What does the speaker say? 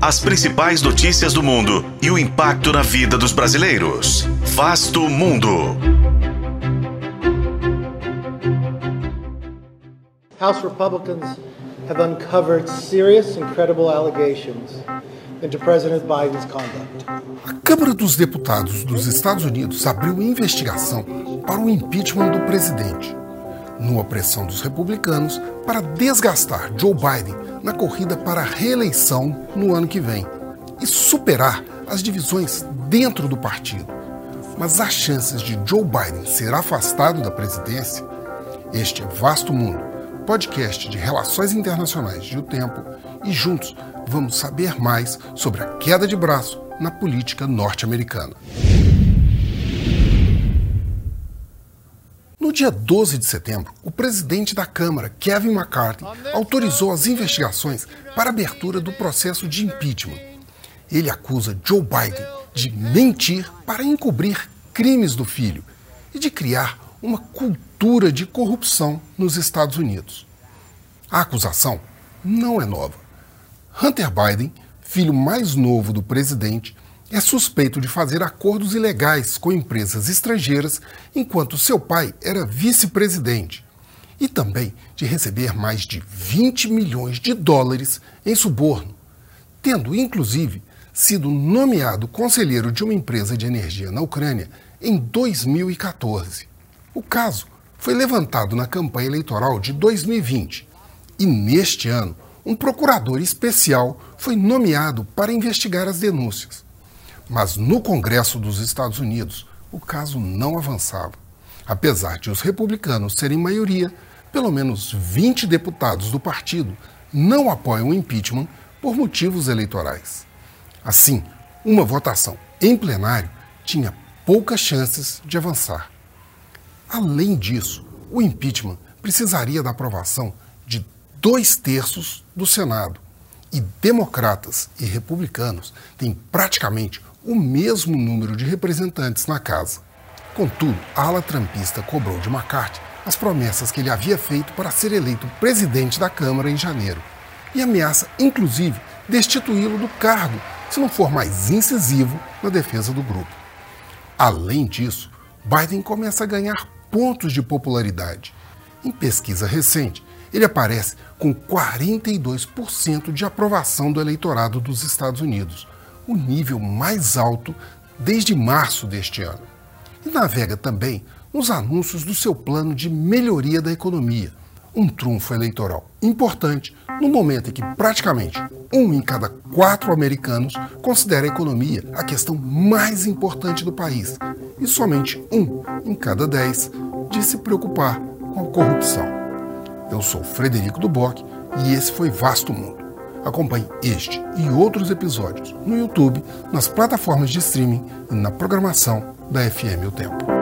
As principais notícias do mundo e o impacto na vida dos brasileiros. Vasto Mundo. House Republicans have uncovered serious and credible allegations into President Biden's conduct. A Câmara dos Deputados dos Estados Unidos abriu investigação para o impeachment do presidente, numa pressão dos republicanos para desgastar Joe Biden na corrida para a reeleição no ano que vem e superar as divisões dentro do partido. Mas as chances de Joe Biden ser afastado da presidência? Este é Vasto Mundo, podcast de relações internacionais de O Tempo, e juntos vamos saber mais sobre a queda de braço na política norte-americana. Dia 12 de setembro, o presidente da Câmara, Kevin McCarthy, autorizou as investigações para abertura do processo de impeachment. Ele acusa Joe Biden de mentir para encobrir crimes do filho e de criar uma cultura de corrupção nos Estados Unidos. A acusação não é nova. Hunter Biden, filho mais novo do presidente, é suspeito de fazer acordos ilegais com empresas estrangeiras enquanto seu pai era vice-presidente e também de receber mais de 20 milhões de dólares em suborno, tendo inclusive sido nomeado conselheiro de uma empresa de energia na Ucrânia em 2014. O caso foi levantado na campanha eleitoral de 2020 e, neste ano, um procurador especial foi nomeado para investigar as denúncias. Mas no Congresso dos Estados Unidos, o caso não avançava. Apesar de os republicanos serem maioria, pelo menos 20 deputados do partido não apoiam o impeachment por motivos eleitorais. Assim, uma votação em plenário tinha poucas chances de avançar. Além disso, o impeachment precisaria da aprovação de dois terços do Senado. E democratas e republicanos têm praticamente o mesmo número de representantes na casa. Contudo, a ala trampista cobrou de McCarthy as promessas que ele havia feito para ser eleito presidente da Câmara em janeiro e ameaça, inclusive, destituí-lo do cargo se não for mais incisivo na defesa do grupo. Além disso, Biden começa a ganhar pontos de popularidade. Em pesquisa recente, ele aparece com 42% de aprovação do eleitorado dos Estados Unidos, o nível mais alto desde março deste ano. E navega também nos anúncios do seu plano de melhoria da economia, um trunfo eleitoral importante no momento em que praticamente um em cada quatro americanos considera a economia a questão mais importante do país e somente um em cada dez diz se preocupar com a corrupção. Eu sou Frederico Duboc e esse foi Vasto Mundo. Acompanhe este e outros episódios no YouTube, nas plataformas de streaming e na programação da FM O Tempo.